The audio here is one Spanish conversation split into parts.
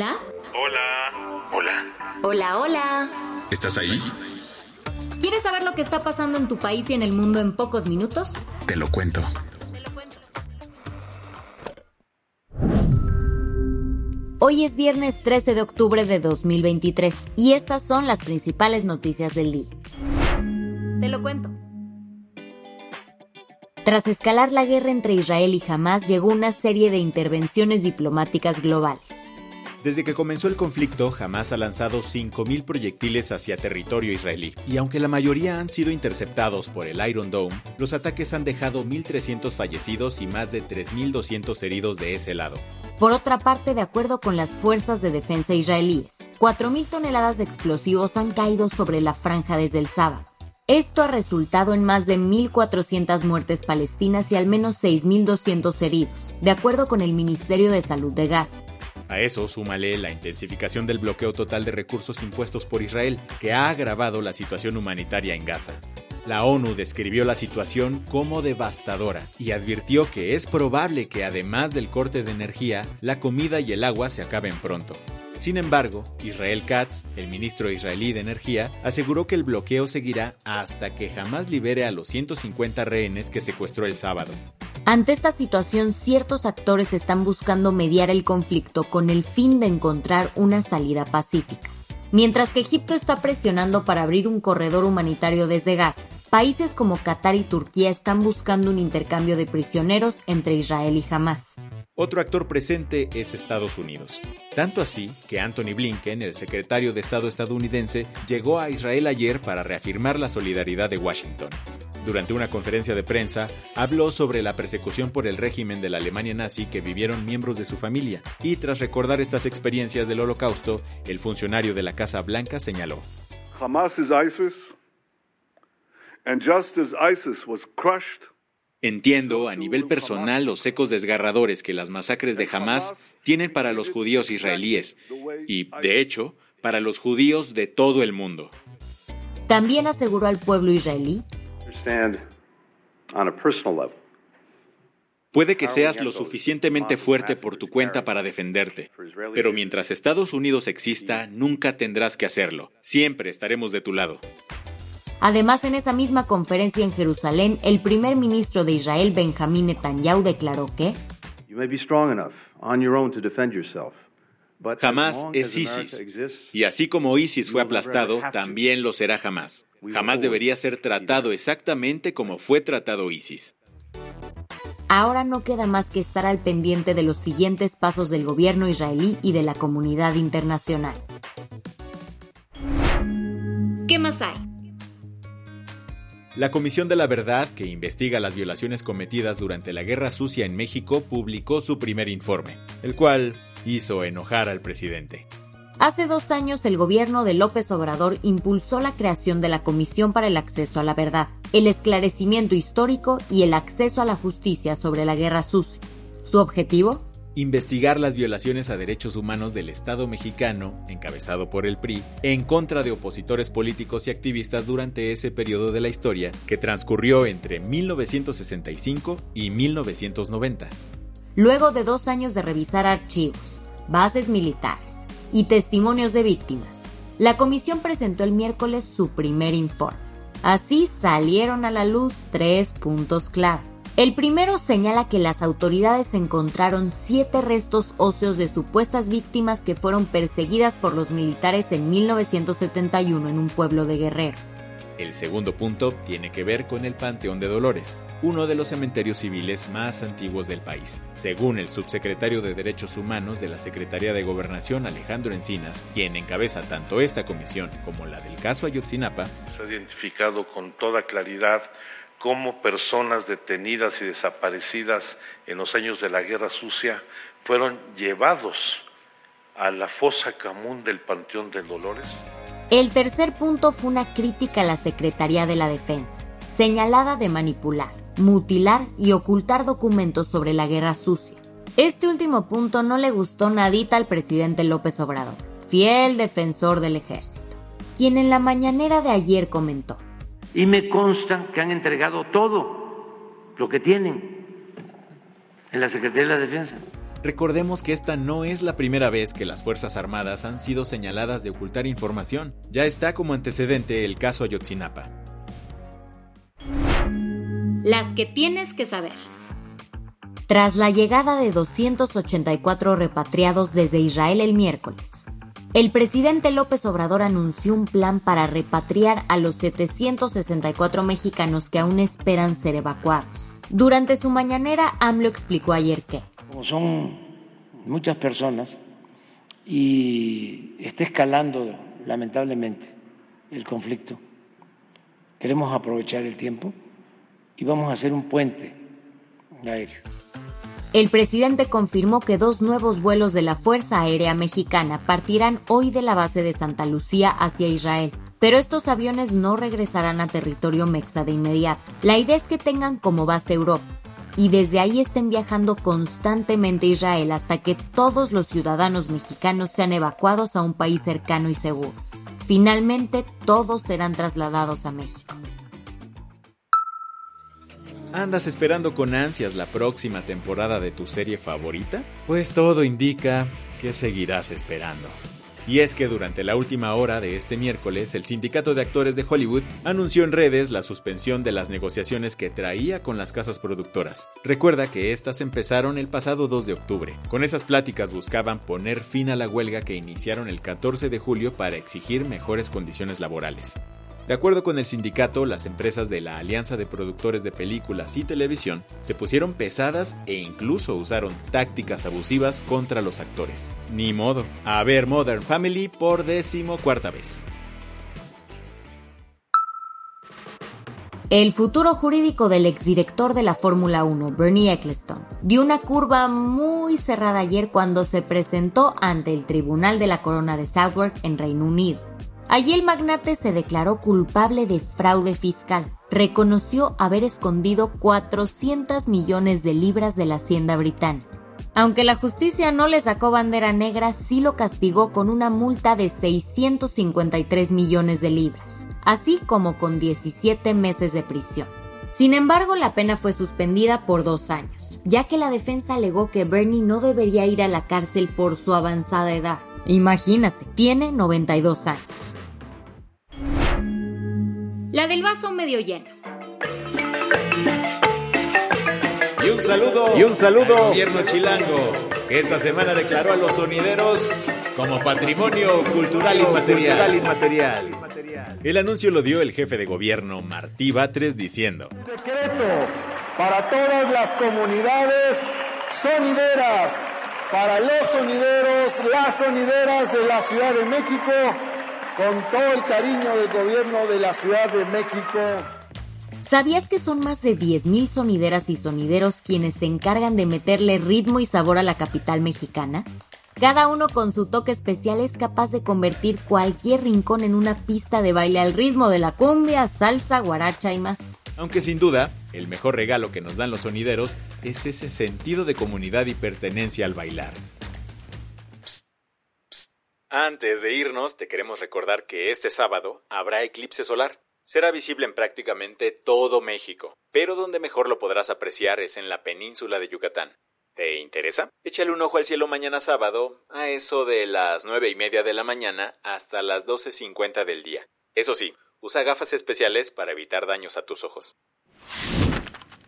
Hola. Hola. Hola. Hola, hola. ¿Estás ahí? ¿Quieres saber lo que está pasando en tu país y en el mundo en pocos minutos? Te lo cuento. Hoy es viernes 13 de octubre de 2023 y estas son las principales noticias del día. Te lo cuento. Tras escalar la guerra entre Israel y Hamas, llegó una serie de intervenciones diplomáticas globales. Desde que comenzó el conflicto, Hamas ha lanzado 5.000 proyectiles hacia territorio israelí. Y aunque la mayoría han sido interceptados por el Iron Dome, los ataques han dejado 1.300 fallecidos y más de 3.200 heridos de ese lado. Por otra parte, de acuerdo con las fuerzas de defensa israelíes, 4.000 toneladas de explosivos han caído sobre la franja desde el sábado. Esto ha resultado en más de 1.400 muertes palestinas y al menos 6.200 heridos, de acuerdo con el Ministerio de Salud de Gaza. A eso súmale la intensificación del bloqueo total de recursos impuestos por Israel, que ha agravado la situación humanitaria en Gaza. La ONU describió la situación como devastadora y advirtió que es probable que además del corte de energía, la comida y el agua se acaben pronto. Sin embargo, Israel Katz, el ministro israelí de Energía, aseguró que el bloqueo seguirá hasta que jamás libere a los 150 rehenes que secuestró el sábado. Ante esta situación, ciertos actores están buscando mediar el conflicto con el fin de encontrar una salida pacífica. Mientras que Egipto está presionando para abrir un corredor humanitario desde Gaza, países como Qatar y Turquía están buscando un intercambio de prisioneros entre Israel y Hamas. Otro actor presente es Estados Unidos. Tanto así que Anthony Blinken, el secretario de Estado estadounidense, llegó a Israel ayer para reafirmar la solidaridad de Washington. Durante una conferencia de prensa, habló sobre la persecución por el régimen de la Alemania nazi que vivieron miembros de su familia, y tras recordar estas experiencias del holocausto, el funcionario de la Casa Blanca señaló. Hamas is ISIS, and just as ISIS was crushed Entiendo a nivel personal los ecos desgarradores que las masacres de Hamas tienen para los judíos israelíes y, de hecho, para los judíos de todo el mundo. También aseguró al pueblo israelí Puede que seas lo suficientemente fuerte por tu cuenta para defenderte, pero mientras Estados Unidos exista, nunca tendrás que hacerlo. Siempre estaremos de tu lado. Además, en esa misma conferencia en Jerusalén, el primer ministro de Israel, Benjamín Netanyahu, declaró que Jamás es ISIS. Y así como ISIS fue aplastado, también lo será jamás. Jamás debería ser tratado exactamente como fue tratado ISIS. Ahora no queda más que estar al pendiente de los siguientes pasos del gobierno israelí y de la comunidad internacional. ¿Qué más hay? La Comisión de la Verdad, que investiga las violaciones cometidas durante la Guerra Sucia en México, publicó su primer informe, el cual hizo enojar al presidente. Hace dos años el gobierno de López Obrador impulsó la creación de la Comisión para el Acceso a la Verdad, el esclarecimiento histórico y el acceso a la justicia sobre la Guerra Sucia. Su objetivo, investigar las violaciones a derechos humanos del Estado mexicano, encabezado por el PRI, en contra de opositores políticos y activistas durante ese periodo de la historia que transcurrió entre 1965 y 1990. Luego de dos años de revisar archivos, bases militares y testimonios de víctimas, la comisión presentó el miércoles su primer informe. Así salieron a la luz tres puntos clave. El primero señala que las autoridades encontraron siete restos óseos de supuestas víctimas que fueron perseguidas por los militares en 1971 en un pueblo de Guerrero. El segundo punto tiene que ver con el Panteón de Dolores, uno de los cementerios civiles más antiguos del país. Según el subsecretario de Derechos Humanos de la Secretaría de Gobernación, Alejandro Encinas, quien encabeza tanto esta comisión como la del caso Ayotzinapa, se ha identificado con toda claridad cómo personas detenidas y desaparecidas en los años de la Guerra Sucia fueron llevados a la fosa común del Panteón de Dolores. El tercer punto fue una crítica a la Secretaría de la Defensa, señalada de manipular, mutilar y ocultar documentos sobre la guerra sucia. Este último punto no le gustó nadita al presidente López Obrador, fiel defensor del ejército, quien en la mañanera de ayer comentó. Y me consta que han entregado todo lo que tienen en la Secretaría de la Defensa. Recordemos que esta no es la primera vez que las Fuerzas Armadas han sido señaladas de ocultar información. Ya está como antecedente el caso Ayotzinapa. Las que tienes que saber. Tras la llegada de 284 repatriados desde Israel el miércoles, el presidente López Obrador anunció un plan para repatriar a los 764 mexicanos que aún esperan ser evacuados. Durante su mañanera, AMLO explicó ayer que son muchas personas y está escalando lamentablemente el conflicto, queremos aprovechar el tiempo y vamos a hacer un puente aéreo. El presidente confirmó que dos nuevos vuelos de la Fuerza Aérea Mexicana partirán hoy de la base de Santa Lucía hacia Israel, pero estos aviones no regresarán a territorio mexa de inmediato. La idea es que tengan como base Europa y desde ahí estén viajando constantemente a Israel hasta que todos los ciudadanos mexicanos sean evacuados a un país cercano y seguro. Finalmente, todos serán trasladados a México. ¿Andas esperando con ansias la próxima temporada de tu serie favorita? Pues todo indica que seguirás esperando. Y es que durante la última hora de este miércoles, el Sindicato de Actores de Hollywood anunció en redes la suspensión de las negociaciones que traía con las casas productoras. Recuerda que estas empezaron el pasado 2 de octubre. Con esas pláticas buscaban poner fin a la huelga que iniciaron el 14 de julio para exigir mejores condiciones laborales. De acuerdo con el sindicato, las empresas de la Alianza de Productores de Películas y Televisión se pusieron pesadas e incluso usaron tácticas abusivas contra los actores. Ni modo. A ver Modern Family por décimo cuarta vez. El futuro jurídico del exdirector de la Fórmula 1, Bernie Eccleston, dio una curva muy cerrada ayer cuando se presentó ante el Tribunal de la Corona de Southwark en Reino Unido. Allí el magnate se declaró culpable de fraude fiscal. Reconoció haber escondido 400 millones de libras de la hacienda británica. Aunque la justicia no le sacó bandera negra, sí lo castigó con una multa de 653 millones de libras, así como con 17 meses de prisión. Sin embargo, la pena fue suspendida por dos años, ya que la defensa alegó que Bernie no debería ir a la cárcel por su avanzada edad. Imagínate, tiene 92 años. La del vaso medio lleno. Y un saludo, y un saludo al gobierno chilango, que esta semana declaró a los sonideros como patrimonio cultural inmaterial. inmaterial. El anuncio lo dio el jefe de gobierno Martí Batres diciendo: Secreto para todas las comunidades sonideras, para los sonideros, las sonideras de la Ciudad de México con todo el cariño del gobierno de la Ciudad de México. ¿Sabías que son más de 10.000 sonideras y sonideros quienes se encargan de meterle ritmo y sabor a la capital mexicana? Cada uno con su toque especial es capaz de convertir cualquier rincón en una pista de baile al ritmo de la cumbia, salsa, guaracha y más. Aunque sin duda, el mejor regalo que nos dan los sonideros es ese sentido de comunidad y pertenencia al bailar. Antes de irnos, te queremos recordar que este sábado habrá eclipse solar. Será visible en prácticamente todo México, pero donde mejor lo podrás apreciar es en la península de Yucatán. ¿Te interesa? Échale un ojo al cielo mañana sábado, a eso de las nueve y media de la mañana hasta las 12.50 del día. Eso sí, usa gafas especiales para evitar daños a tus ojos.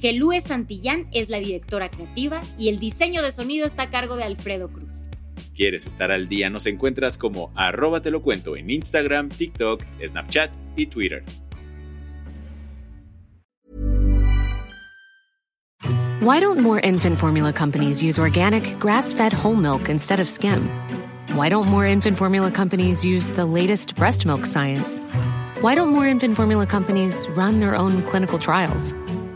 Gelúe Santillán es la directora creativa y el diseño de sonido está a cargo de Alfredo Cruz. ¿Quieres estar al día? Nos encuentras como arroba te lo cuento en Instagram, TikTok, Snapchat y Twitter. Why don't more infant formula companies use organic, grass-fed whole milk instead of skim? Why don't more infant formula companies use the latest breast milk science? Why don't more infant formula companies run their own clinical trials?